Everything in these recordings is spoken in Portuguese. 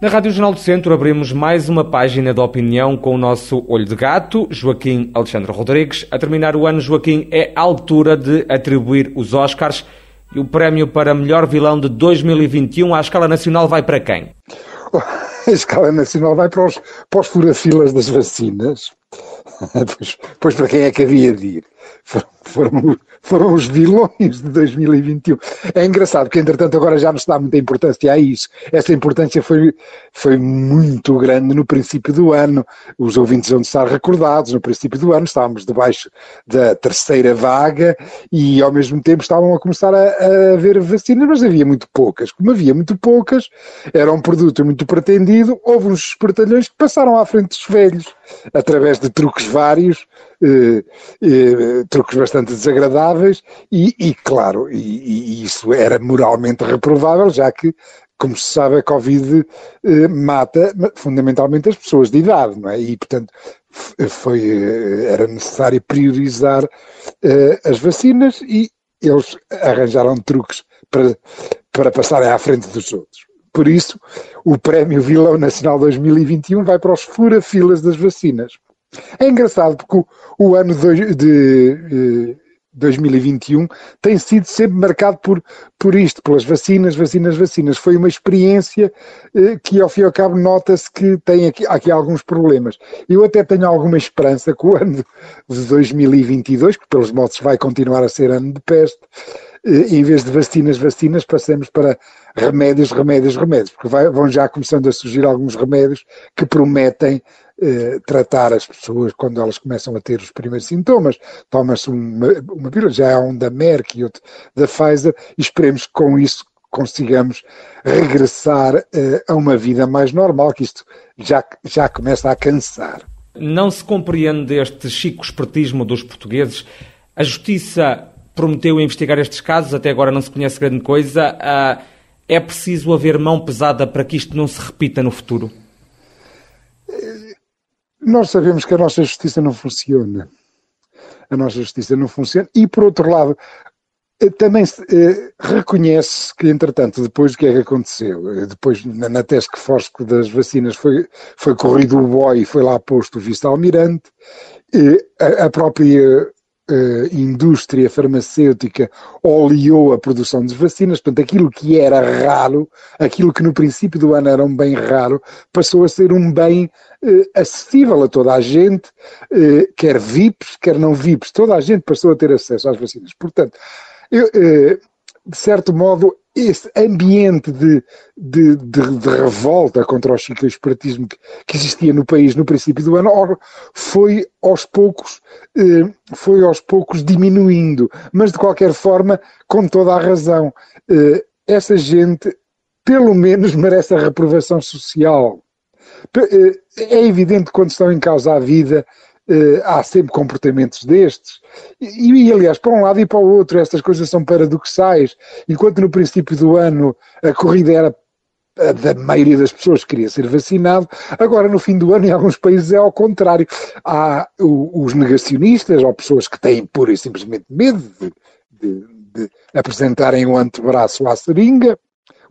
Na Rádio Jornal do Centro abrimos mais uma página de opinião com o nosso olho de gato, Joaquim Alexandre Rodrigues. A terminar o ano, Joaquim, é a altura de atribuir os Oscars e o prémio para melhor vilão de 2021 à escala nacional vai para quem? A escala nacional vai para os, para os das vacinas. Pois, pois para quem é que havia de ir? Foram, foram os vilões de 2021. É engraçado porque, entretanto, agora já não se dá muita importância a isso. Essa importância foi, foi muito grande no princípio do ano. Os ouvintes vão estar recordados. No princípio do ano estávamos debaixo da terceira vaga e, ao mesmo tempo, estavam a começar a, a haver vacinas, mas havia muito poucas. Como havia muito poucas, era um produto muito pretendido. Houve uns espertalhões que passaram à frente dos velhos através de truques vários, eh, eh, truques bastante desagradáveis e, e claro, e, e, isso era moralmente reprovável, já que, como se sabe, a Covid eh, mata fundamentalmente as pessoas de idade, não é? E, portanto, foi, eh, era necessário priorizar eh, as vacinas e eles arranjaram truques para, para passarem à frente dos outros. Por isso, o Prémio Vilão Nacional 2021 vai para os fura-filas das vacinas. É engraçado porque o, o ano de, de, 2021 tem sido sempre marcado por, por isto, pelas vacinas, vacinas, vacinas. Foi uma experiência eh, que, ao fim e ao cabo, nota-se que tem aqui, aqui alguns problemas. Eu até tenho alguma esperança que o ano de 2022, que pelos modos vai continuar a ser ano de peste, eh, em vez de vacinas, vacinas, passemos para remédios, remédios, remédios, porque vai, vão já começando a surgir alguns remédios que prometem eh, tratar as pessoas quando elas começam a ter os primeiros sintomas. Toma-se uma, uma pílula, já há um da Merck e outro da Pfizer, e esperemos que com isso consigamos regressar eh, a uma vida mais normal, que isto já, já começa a cansar. Não se compreende este chico espertismo dos portugueses. A Justiça prometeu investigar estes casos, até agora não se conhece grande coisa. Uh, é preciso haver mão pesada para que isto não se repita no futuro? Nós sabemos que a nossa justiça não funciona. A nossa justiça não funciona. E, por outro lado, eh, também eh, reconhece que, entretanto, depois do que é que aconteceu, eh, depois na, na task force das vacinas foi, foi corrido o boy e foi lá posto o vice-almirante, eh, a, a, própria uh, indústria farmacêutica oleou a produção das vacinas, portanto, aquilo que era raro, aquilo que no princípio do ano era um bem raro, passou a ser um bem uh, acessível a toda a gente, uh, quer VIPs, quer não VIPs, toda a gente passou a ter acesso às vacinas. Portanto, eu, de certo modo, esse ambiente de, de, de, de, revolta contra o chico-esperatismo que, que, existia no país no princípio do ano foi aos poucos eh, foi aos poucos diminuindo, mas de qualquer forma com toda a razão eh, essa gente pelo menos merece a reprovação social. Eh, é evidente que quando estão em causa a vida Uh, há sempre comportamentos destes. E, e, aliás, para um lado e para o outro, estas coisas são paradoxais. Enquanto no princípio do ano a corrida era da maioria das pessoas que queria ser vacinado, agora no fim do ano em alguns países é ao contrário. Há os negacionistas ou pessoas que têm pura e simplesmente medo de, de, de apresentarem o antebraço à seringa,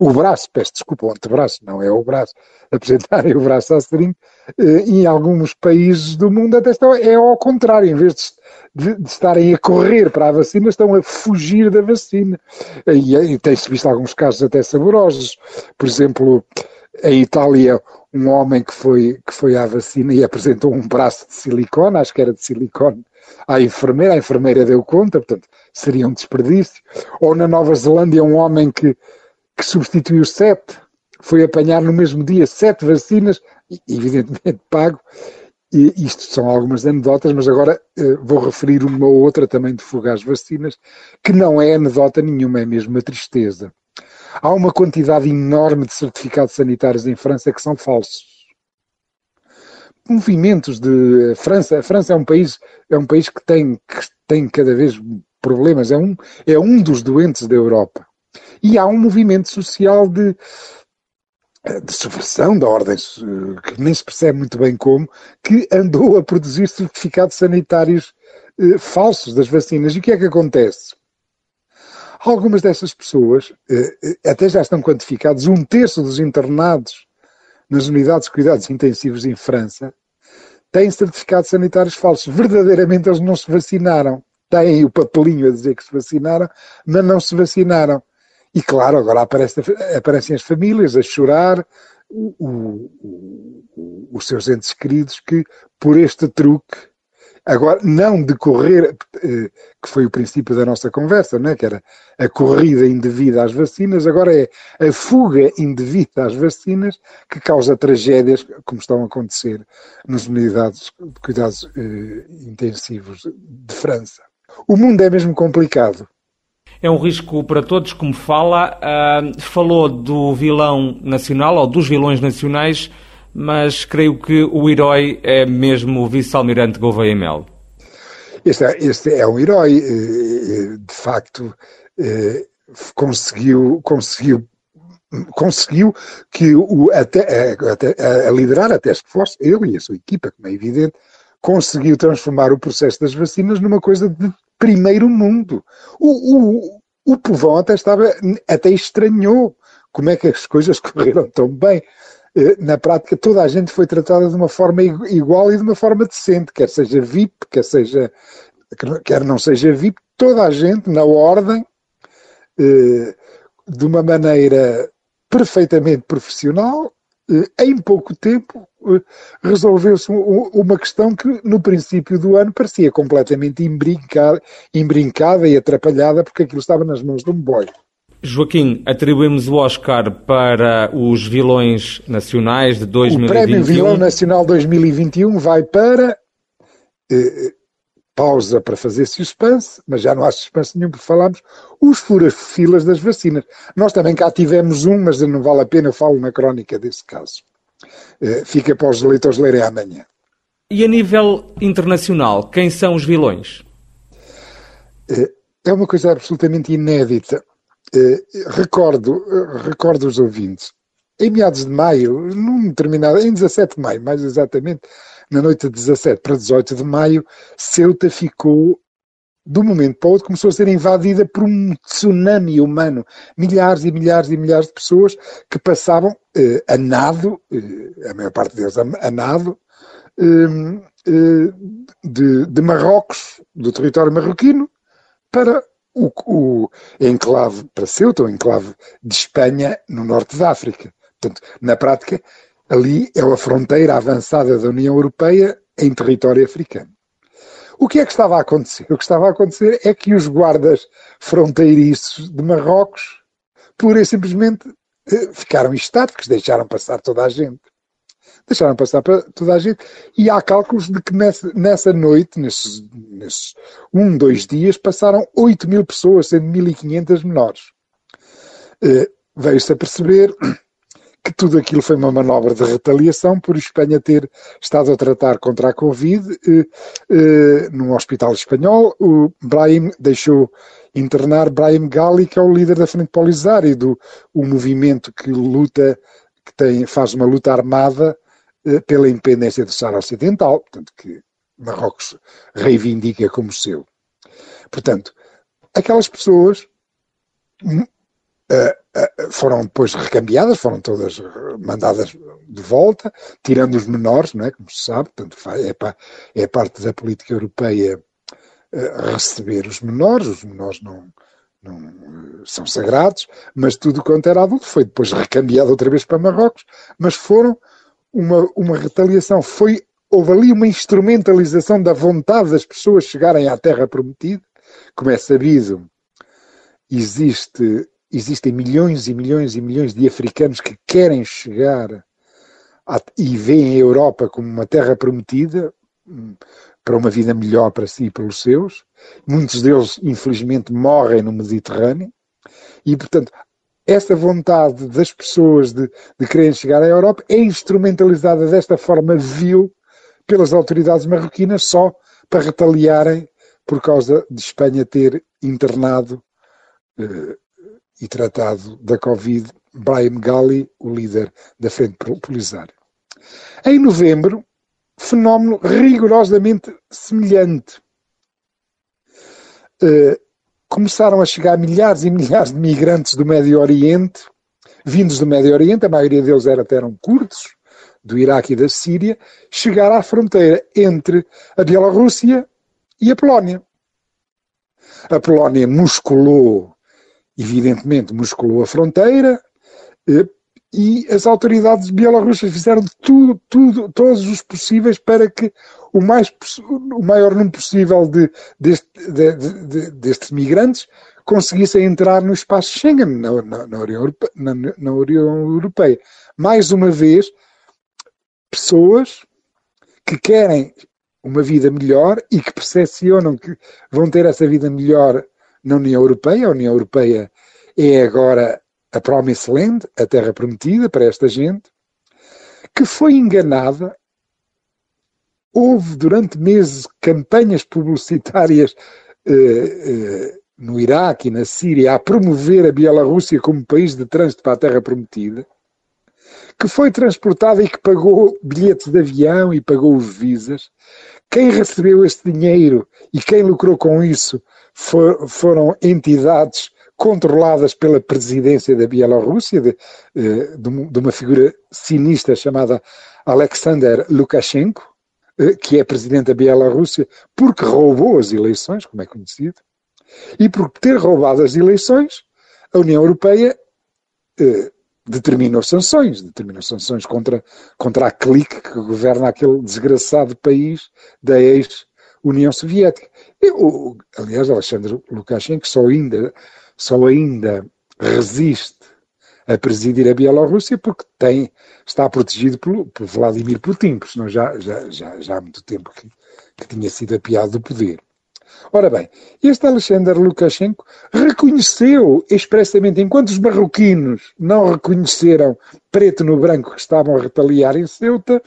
o braço, peço desculpa, o antebraço, não é o braço, apresentarem o braço à seringa, eh, em alguns países do mundo até estão, é ao contrário, em vez de, de, de, estarem a correr para a vacina, estão a fugir da vacina. E, e tem-se visto alguns casos até saborosos. Por exemplo, em Itália, um homem que foi, que foi à vacina e apresentou um braço de silicone, acho que era de silicone, à enfermeira, a enfermeira deu conta, portanto, seria um desperdício. Ou na Nova Zelândia, um homem que que substituiu sete, foi apanhar no mesmo dia sete vacinas, evidentemente pago, e isto são algumas anedotas, mas agora uh, vou referir uma ou outra também de fugaz vacinas, que não é anedota nenhuma, é mesmo uma tristeza. Há uma quantidade enorme de certificados sanitários em França que são falsos. Movimentos de França, a França é um país, é um país que tem, que tem cada vez problemas, é um, é um dos doentes da Europa. E há um movimento social de, de subversão da ordem, que nem se percebe muito bem como, que andou a produzir certificados sanitários eh, falsos das vacinas. E o que é que acontece? Algumas dessas pessoas eh, eh, até já estão quantificados, um terço dos internados nas unidades de cuidados intensivos em França têm certificados sanitários falsos. Verdadeiramente eles não se vacinaram. Têm o papelinho a dizer que se vacinaram, mas não se vacinaram. E claro, agora aparece, aparecem as famílias a chorar o, o, o, os seus entes queridos que, por este truque, Agora, não decorrer, eh, que foi o princípio da nossa conversa, né? que era a corrida indevida às vacinas, agora é a fuga indevida às vacinas que causa tragédias como estão a acontecer nas unidades de cuidados eh, intensivos de França. O mundo é mesmo complicado. É um risco para todos, como fala. Uh, falou do vilão nacional, ou dos vilões nacionais mas creio que o herói é mesmo o vice-almirante Gouveia Mel. Este, é, este é um herói, eh, eh, de facto, eh, conseguiu, conseguiu conseguiu que o, até, a, a, liderar a Task Force, ele e a sua equipa, como é evidente, conseguiu transformar o processo das vacinas numa coisa de primeiro mundo. O, o, o povão até estava, até estranhou como é que as coisas correram tão bem. Eh, na prática toda a gente foi tratada de uma forma igual e de uma forma decente, quer seja VIP, quer seja quer não seja VIP, toda a gente na ordem, eh, de uma maneira perfeitamente profissional, em pouco tempo resolveu-se uma questão que no princípio do ano parecia completamente imbrincada, imbrincada e atrapalhada porque aquilo estava nas mãos de um boy. Joaquim, atribuímos o Oscar para os vilões nacionais de 2021. O Prémio Vilão Nacional 2021 vai para. Eh, pausa para fazer suspense, mas já não há suspense nenhum porque falámos, os furas-filas das vacinas. Nós também cá tivemos um, mas não vale a pena, eu falo na crónica desse caso. Eh, fica para os leitores lerem amanhã. E a nível internacional, quem são os vilões? Eh, é uma coisa absolutamente inédita. Eh, recordo, recordo os ouvintes, em meados de maio, num determinado, em 17 de maio, mais exatamente, na noite de 17 para 18 de maio, Ceuta ficou, de um momento para o outro, começou a ser invadida por um tsunami humano. Milhares e milhares e milhares de pessoas que passavam eh, a nado, eh, a maior parte deles a, a nado, eh, eh de, de Marrocos, do território marroquino, para o, o enclave para Ceuta, o enclave de Espanha no norte da África. Portanto, na prática, ali é a fronteira avançada da União Europeia em território africano. O que é que estava a acontecer? O que estava a acontecer é que os guardas fronteiriços de Marrocos, pura e simplesmente, eh, ficaram estáticos, deixaram passar toda a gente deixaram passar para toda a gente. E há cálculos de que nessa, nessa noite, nesses, nesses um, dois dias, passaram 8 mil pessoas, sendo 1.500 menores. Uh, Veio-se a perceber que tudo aquilo foi uma manobra de retaliação por Espanha ter estado a tratar contra a Covid uh, uh, num hospital espanhol. O Brahim deixou internar Brahim Gali, que é o líder da Frente Polisário, do o movimento que luta, que tem, faz uma luta armada eh, pela independência do Sahara Ocidental, portanto, que Marrocos reivindica como seu. Portanto, aquelas pessoas eh, eh, foram depois recambiadas, foram todas mandadas de volta, tirando os menores, não é? como se sabe, portanto, é, é parte da política europeia receber os menores, os menores não, não são sagrados, mas tudo quanto era adulto foi depois recambiado outra vez para Marrocos, mas foram uma, uma retaliação, foi, houve ali uma instrumentalização da vontade das pessoas chegarem à Terra Prometida. Como é sabido, existe, existem milhões e milhões e milhões de africanos que querem chegar e veem a Europa como uma Terra Prometida hum, para uma vida melhor para si e pelos seus. Muitos deles, infelizmente, morrem no Mediterrâneo. E, portanto, essa vontade das pessoas de, de quererem chegar à Europa é instrumentalizada desta forma vil pelas autoridades marroquinas só para retaliarem, por causa de Espanha ter internado eh, e tratado da Covid Brian Galli, o líder da Frente Polisária. Em novembro, fenómeno rigorosamente semelhante. Uh, começaram a chegar milhares e milhares de migrantes do Médio Oriente, vindos do Médio Oriente, a maioria deles era, até eram curdos, do Iraque e da Síria, chegar à fronteira entre a Bielorrússia e a Polónia. A Polónia musculou, evidentemente, musculou a fronteira, eh, e as autoridades bielorrussas fizeram tudo, tudo, todos os possíveis para que o, mais, o maior número possível de, deste, de, de, destes migrantes conseguissem entrar no espaço Schengen, na, na, na, União na, na União Europeia. Mais uma vez, pessoas que querem uma vida melhor e que percepcionam que vão ter essa vida melhor na União Europeia. A União Europeia é agora a Promised Land, a terra prometida para esta gente, que foi enganada. Houve durante meses campanhas publicitárias eh, eh, no Iraque e na Síria a promover a Bielorrússia como país de trânsito para a terra prometida, que foi transportada e que pagou bilhetes de avião e pagou visas. Quem recebeu esse dinheiro e quem lucrou com isso for, foram entidades controladas pela presidência da Bielorrússia, de, eh, de, uma figura sinistra chamada Alexander Lukashenko, eh, que é presidente da Bielorrússia porque roubou as eleições, como é conhecido, e por ter roubado as eleições, a União Europeia eh, determinou sanções, determinou sanções contra, contra a clique que governa aquele desgraçado país da ex-União Soviética. E, o, aliás, Alexander Lukashenko só ainda só ainda resiste a presidir a Bielorrússia porque tem, está protegido por, por Vladimir Putin, porque senão já, já, já, já há muito tempo que, que tinha sido apiado do poder. Ora bem, este Alexander Lukashenko reconheceu expressamente, enquanto os marroquinos não reconheceram preto no branco que estavam a retaliar em Ceuta,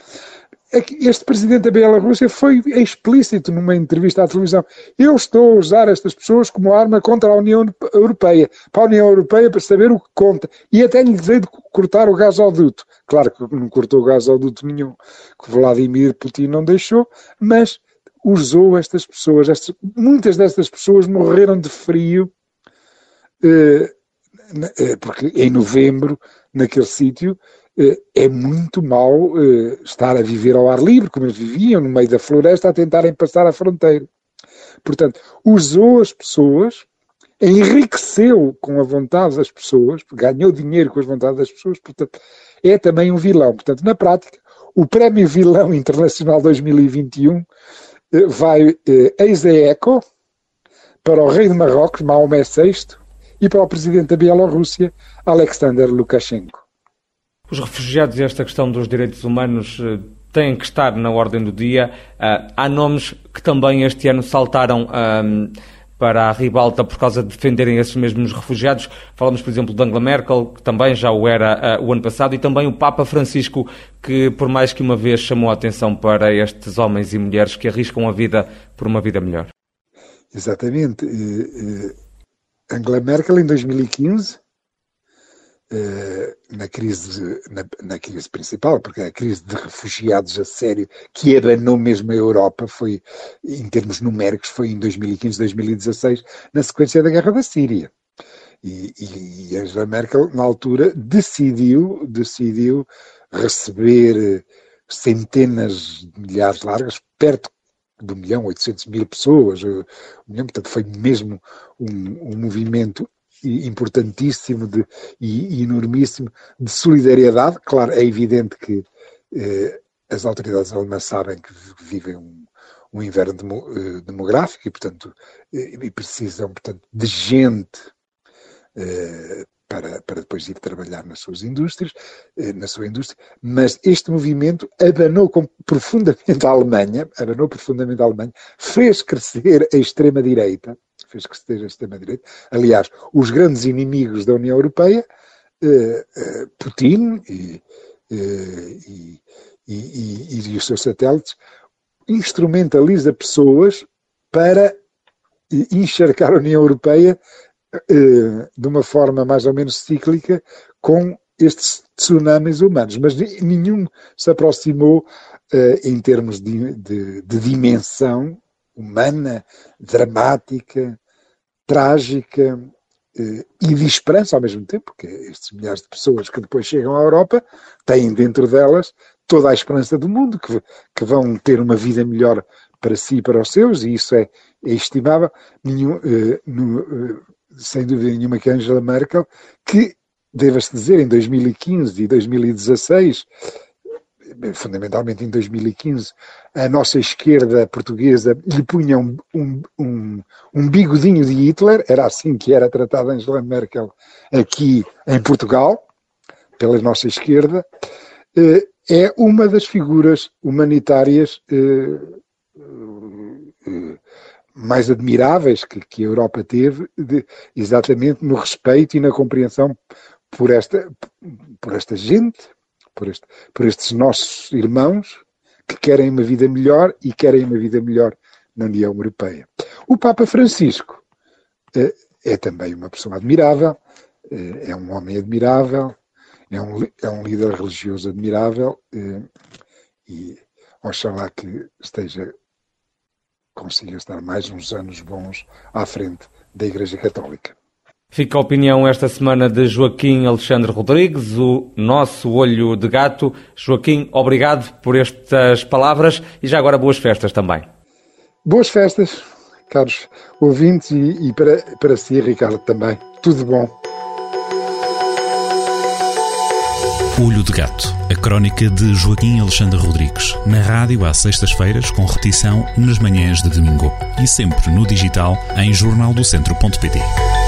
é este presidente da Bielorrússia foi explícito numa entrevista à televisão. Eu estou a usar estas pessoas como arma contra a União Europeia, para a União Europeia para saber o que conta. E até lhe dei de cortar o gasoduto. Claro que não cortou o gasoduto nenhum, que Vladimir Putin não deixou, mas usou estas pessoas. Estas, muitas destas pessoas morreram de frio, eh, eh porque em novembro, naquele sítio, eh, é muito mau eh, estar a viver ao ar livre, como eles viviam, no meio da floresta, a tentarem passar a fronteira. Portanto, usou as pessoas, enriqueceu com a vontade das pessoas, ganhou dinheiro com a vontade das pessoas, portanto, é também um vilão. Portanto, na prática, o Prémio Vilão Internacional 2021 eh, vai ex eco para o rei de Marrocos, Maomé VI, e para o presidente da Bielorrússia, Alexander Lukashenko. Os refugiados e esta questão dos direitos humanos eh, têm que estar na ordem do dia. Uh, há nomes que também este ano saltaram um, para a ribalta por causa de defenderem esses mesmos refugiados. Falamos, por exemplo, de Angela Merkel, que também já o era uh, o ano passado, e também o Papa Francisco, que por mais que uma vez chamou a atenção para estes homens e mulheres que arriscam a vida por uma vida melhor. Exatamente. Uh, Angela Merkel, em 2015, eh, na crise, na, na, crise principal, porque a crise de refugiados a sério, que abanou mesmo a Europa, foi, em termos numéricos, foi em 2015, 2016, na sequência da guerra da Síria. E, e, e Angela Merkel, na altura, decidiu, decidiu receber centenas de milhares largas, perto de um milhão, 800 mil pessoas, um milhão, portanto foi mesmo um, um movimento importantíssimo de, e, enormíssimo de solidariedade. Claro, é evidente que eh, as autoridades alemãs sabem que vivem um, um inverno demo, eh, demográfico e, portanto, eh, e precisam, portanto, de gente eh, para, para depois ir trabalhar nas suas indústrias, eh, na sua indústria, mas este movimento abanou profundamente a Alemanha, abanou profundamente a Alemanha, fez crescer a extrema-direita, fez que esteja extrema-direita. Aliás, os grandes inimigos da União Europeia, eh, eh, Putin e, eh, e, e, e, os seus satélites, instrumentaliza pessoas para encharcar a União Europeia de uma forma mais ou menos cíclica com estes tsunamis humanos, mas nenhum se aproximou em termos de, de, de dimensão humana, dramática, trágica eh, e de esperança ao mesmo tempo, porque estes milhares de pessoas que depois chegam à Europa têm dentro delas toda a esperança do mundo, que, que vão ter uma vida melhor para si e para os seus, e isso é, é estimável. Nenhum, eh, no, eh, sem dúvida nenhuma que Angela Merkel, que, deva-se dizer, em 2015 e 2016 fundamentalmente em 2015, a nossa esquerda portuguesa lhe punha um, um, um, um bigodinho de Hitler, era assim que era tratada Angela Merkel aqui em Portugal, pela nossa esquerda, eh, é uma das figuras humanitárias eh, eh, mais admiráveis que, que a Europa teve, de, exatamente no respeito e na compreensão por esta, por esta gente, por, este, por estes nossos irmãos que querem uma vida melhor e querem uma vida melhor na União Europeia. O Papa Francisco é, é também uma pessoa admirável, é, é um homem admirável, é um, é um líder religioso admirável é, e oxalá que esteja consiga estar mais uns anos bons à frente da Igreja Católica. Fica a opinião esta semana de Joaquim Alexandre Rodrigues, o nosso olho de gato. Joaquim, obrigado por estas palavras e já agora boas festas também. Boas festas, caros ouvintes, e, e para, para si, Ricardo, também. Tudo bom. Olho de Gato, a crónica de Joaquim Alexandre Rodrigues, na rádio às sextas-feiras, com repetição nas manhãs de domingo e sempre no digital em jornaldocentro.pt.